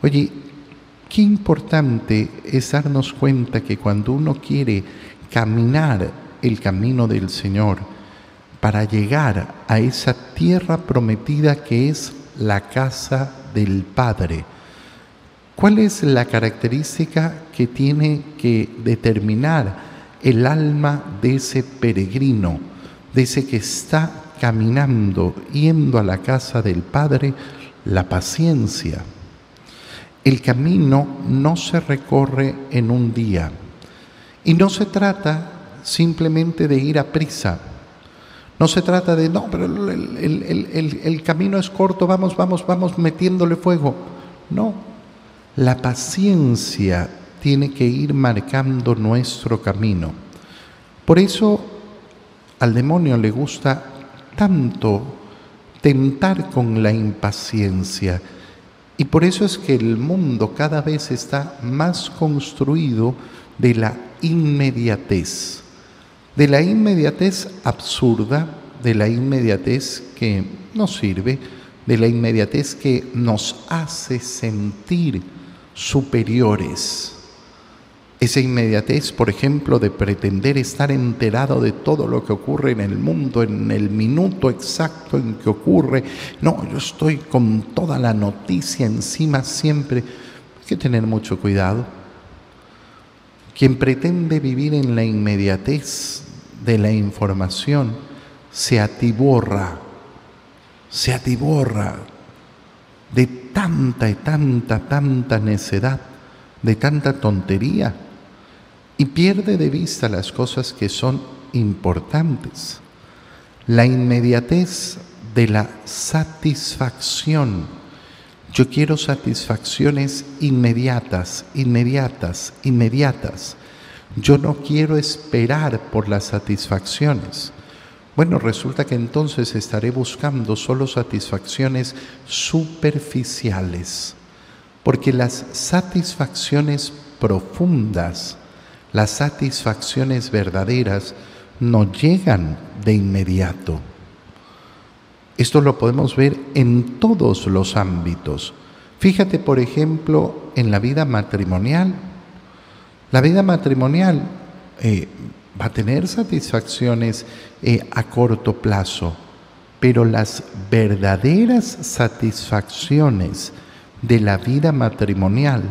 Oye, qué importante es darnos cuenta que cuando uno quiere caminar el camino del Señor para llegar a esa tierra prometida que es la casa del Padre, ¿cuál es la característica que tiene que determinar el alma de ese peregrino, de ese que está caminando, yendo a la casa del Padre? La paciencia. El camino no se recorre en un día y no se trata simplemente de ir a prisa. No se trata de, no, pero el, camino es corto, vamos, vamos, vamos metiéndole fuego. No, la paciencia tiene que ir marcando nuestro camino. Por eso al demonio le gusta tanto tentar con la impaciencia. Y por eso es que el mundo cada vez está más construido de la inmediatez de la inmediatez absurda, de la inmediatez que nos sirve, de la inmediatez que nos hace sentir superiores. Esa inmediatez, por ejemplo, de pretender estar enterado de todo lo que ocurre en el mundo, en el minuto exacto en que ocurre. No, yo estoy con toda la noticia encima siempre. Hay que tener mucho cuidado. Quien pretende vivir en la inmediatez de la información se atiborra, se atiborra de tanta y tanta, tanta necedad, de tanta tontería, y pierde de vista las cosas que son importantes. La inmediatez de la satisfacción. Yo quiero satisfacciones inmediatas, inmediatas, inmediatas. Yo no quiero esperar por las satisfacciones. Bueno, resulta que entonces estaré buscando solo satisfacciones superficiales, porque las satisfacciones profundas, las satisfacciones verdaderas, no llegan de inmediato. Esto lo podemos ver en todos los ámbitos. Fíjate, por ejemplo, en la vida matrimonial la vida matrimonial eh, va a tener satisfacciones eh, a corto plazo, pero las verdaderas satisfacciones de la vida matrimonial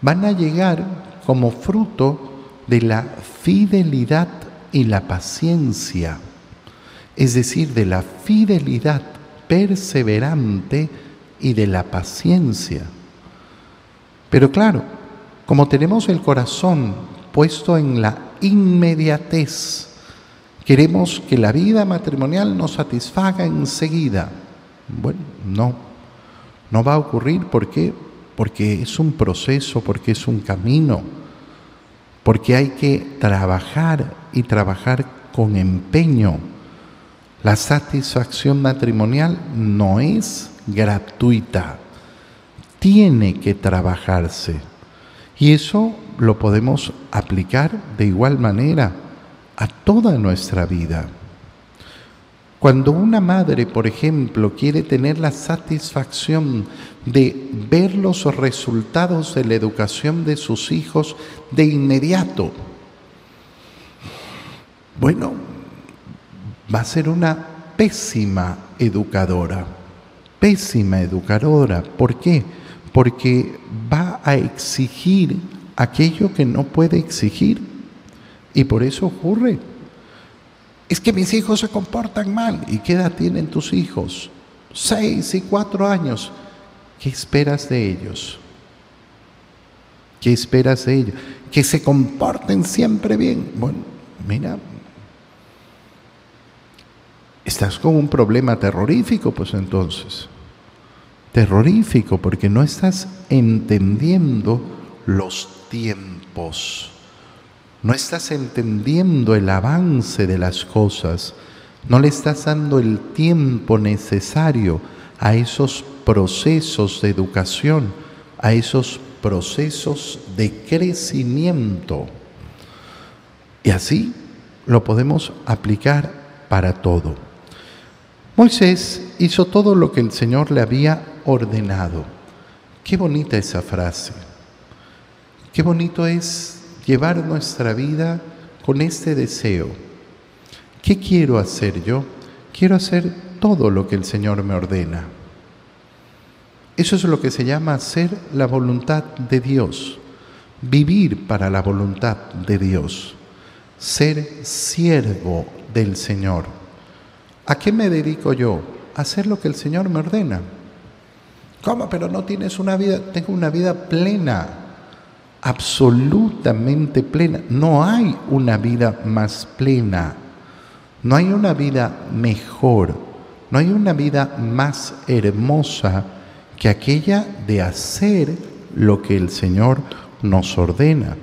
van a llegar como fruto de la fidelidad y la paciencia, es decir, de la fidelidad perseverante y de la paciencia. Pero claro, como tenemos el corazón puesto en la inmediatez, queremos que la vida matrimonial nos satisfaga enseguida. Bueno, no, no va a ocurrir. ¿Por qué? Porque es un proceso, porque es un camino, porque hay que trabajar y trabajar con empeño. La satisfacción matrimonial no es gratuita, tiene que trabajarse. Y eso lo podemos aplicar de igual manera a toda nuestra vida. Cuando una madre, por ejemplo, quiere tener la satisfacción de ver los resultados de la educación de sus hijos de inmediato, bueno, va a ser una pésima educadora, pésima educadora. ¿Por qué? Porque va a exigir aquello que no puede exigir. Y por eso ocurre. Es que mis hijos se comportan mal. ¿Y qué edad tienen tus hijos? Seis y cuatro años. ¿Qué esperas de ellos? ¿Qué esperas de ellos? Que se comporten siempre bien. Bueno, mira, estás con un problema terrorífico, pues entonces terrorífico porque no estás entendiendo los tiempos, no estás entendiendo el avance de las cosas, no le estás dando el tiempo necesario a esos procesos de educación, a esos procesos de crecimiento. Y así lo podemos aplicar para todo. Moisés hizo todo lo que el Señor le había ordenado, Qué bonita esa frase. Qué bonito es llevar nuestra vida con este deseo. ¿Qué quiero hacer yo? Quiero hacer todo lo que el Señor me ordena. Eso es lo que se llama hacer la voluntad de Dios, vivir para la voluntad de Dios, ser siervo del Señor. ¿A qué me dedico yo? Hacer lo que el Señor me ordena. ¿Cómo? Pero no tienes una vida, tengo una vida plena, absolutamente plena. No hay una vida más plena, no hay una vida mejor, no hay una vida más hermosa que aquella de hacer lo que el Señor nos ordena.